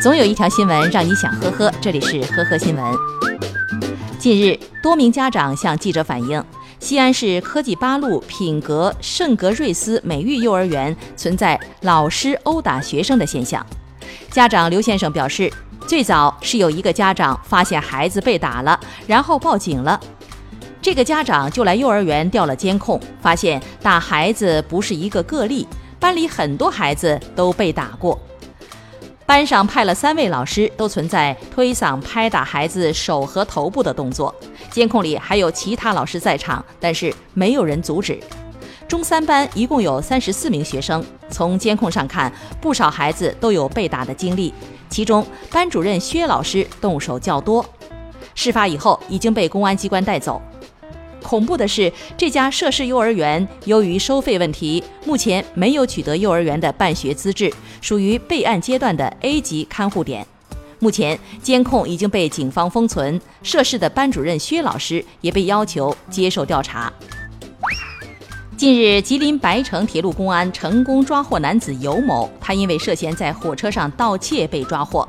总有一条新闻让你想呵呵，这里是呵呵新闻。近日，多名家长向记者反映，西安市科技八路品格圣格瑞斯美育幼儿园存在老师殴打学生的现象。家长刘先生表示，最早是有一个家长发现孩子被打了，然后报警了。这个家长就来幼儿园调了监控，发现打孩子不是一个个例，班里很多孩子都被打过。班上派了三位老师，都存在推搡、拍打孩子手和头部的动作。监控里还有其他老师在场，但是没有人阻止。中三班一共有三十四名学生，从监控上看，不少孩子都有被打的经历，其中班主任薛老师动手较多。事发以后已经被公安机关带走。恐怖的是，这家涉事幼儿园由于收费问题，目前没有取得幼儿园的办学资质，属于备案阶段的 A 级看护点。目前监控已经被警方封存，涉事的班主任薛老师也被要求接受调查。近日，吉林白城铁路公安成功抓获男子尤某，他因为涉嫌在火车上盗窃被抓获。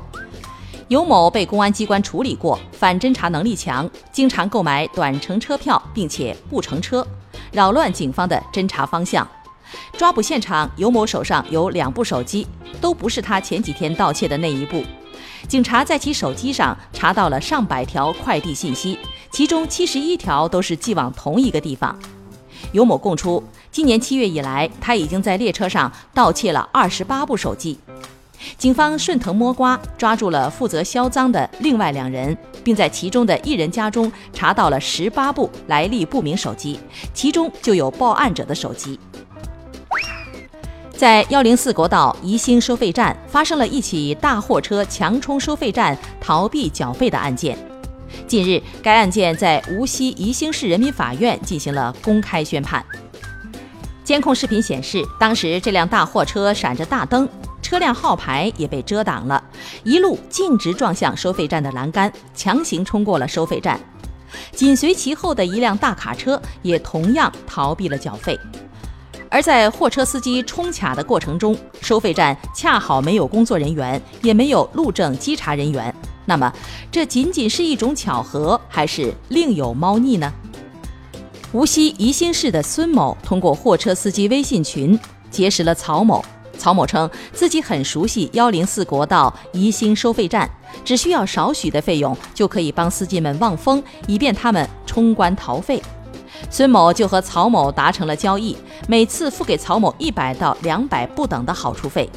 尤某被公安机关处理过，反侦查能力强，经常购买短程车票，并且不乘车，扰乱警方的侦查方向。抓捕现场，尤某手上有两部手机，都不是他前几天盗窃的那一部。警察在其手机上查到了上百条快递信息，其中七十一条都是寄往同一个地方。尤某供出，今年七月以来，他已经在列车上盗窃了二十八部手机。警方顺藤摸瓜，抓住了负责销赃的另外两人，并在其中的一人家中查到了十八部来历不明手机，其中就有报案者的手机。在幺零四国道宜兴收费站发生了一起大货车强冲收费站逃避缴费的案件。近日，该案件在无锡宜兴市人民法院进行了公开宣判。监控视频显示，当时这辆大货车闪着大灯。车辆号牌也被遮挡了，一路径直撞向收费站的栏杆，强行冲过了收费站。紧随其后的一辆大卡车也同样逃避了缴费。而在货车司机冲卡的过程中，收费站恰好没有工作人员，也没有路政稽查人员。那么，这仅仅是一种巧合，还是另有猫腻呢？无锡宜兴市的孙某通过货车司机微信群结识了曹某。曹某称自己很熟悉幺零四国道宜兴收费站，只需要少许的费用就可以帮司机们望风，以便他们冲关逃费。孙某就和曹某达成了交易，每次付给曹某一百到两百不等的好处费。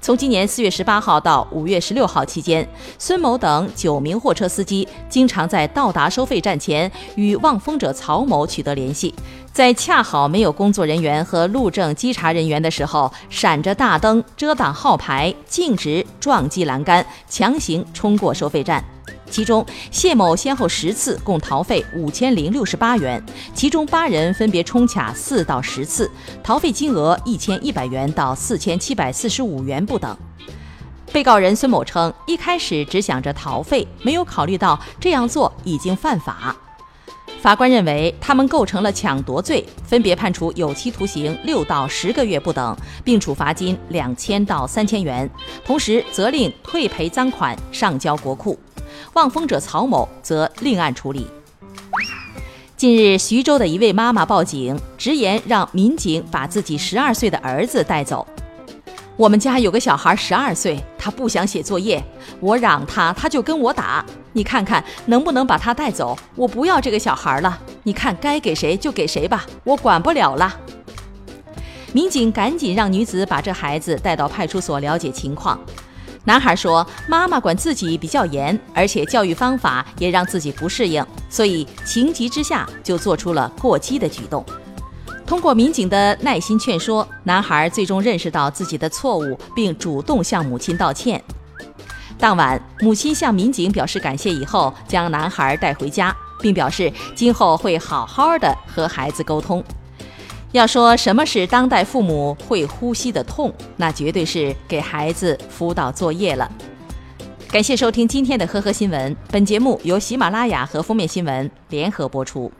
从今年四月十八号到五月十六号期间，孙某等九名货车司机经常在到达收费站前与望风者曹某取得联系，在恰好没有工作人员和路政稽查人员的时候，闪着大灯遮挡号牌，径直撞击栏杆，强行冲过收费站。其中，谢某先后十次共逃费五千零六十八元，其中八人分别冲卡四到十次，逃费金额一千一百元到四千七百四十五元不等。被告人孙某称，一开始只想着逃费，没有考虑到这样做已经犯法。法官认为他们构成了抢夺罪，分别判处有期徒刑六到十个月不等，并处罚金两千到三千元，同时责令退赔赃款上交国库。望风者曹某则另案处理。近日，徐州的一位妈妈报警，直言让民警把自己十二岁的儿子带走。我们家有个小孩十二岁，他不想写作业，我嚷他，他就跟我打。你看看能不能把他带走？我不要这个小孩了。你看该给谁就给谁吧，我管不了了。民警赶紧让女子把这孩子带到派出所了解情况。男孩说：“妈妈管自己比较严，而且教育方法也让自己不适应，所以情急之下就做出了过激的举动。”通过民警的耐心劝说，男孩最终认识到自己的错误，并主动向母亲道歉。当晚，母亲向民警表示感谢以后，将男孩带回家，并表示今后会好好的和孩子沟通。要说什么是当代父母会呼吸的痛，那绝对是给孩子辅导作业了。感谢收听今天的呵呵新闻，本节目由喜马拉雅和封面新闻联合播出。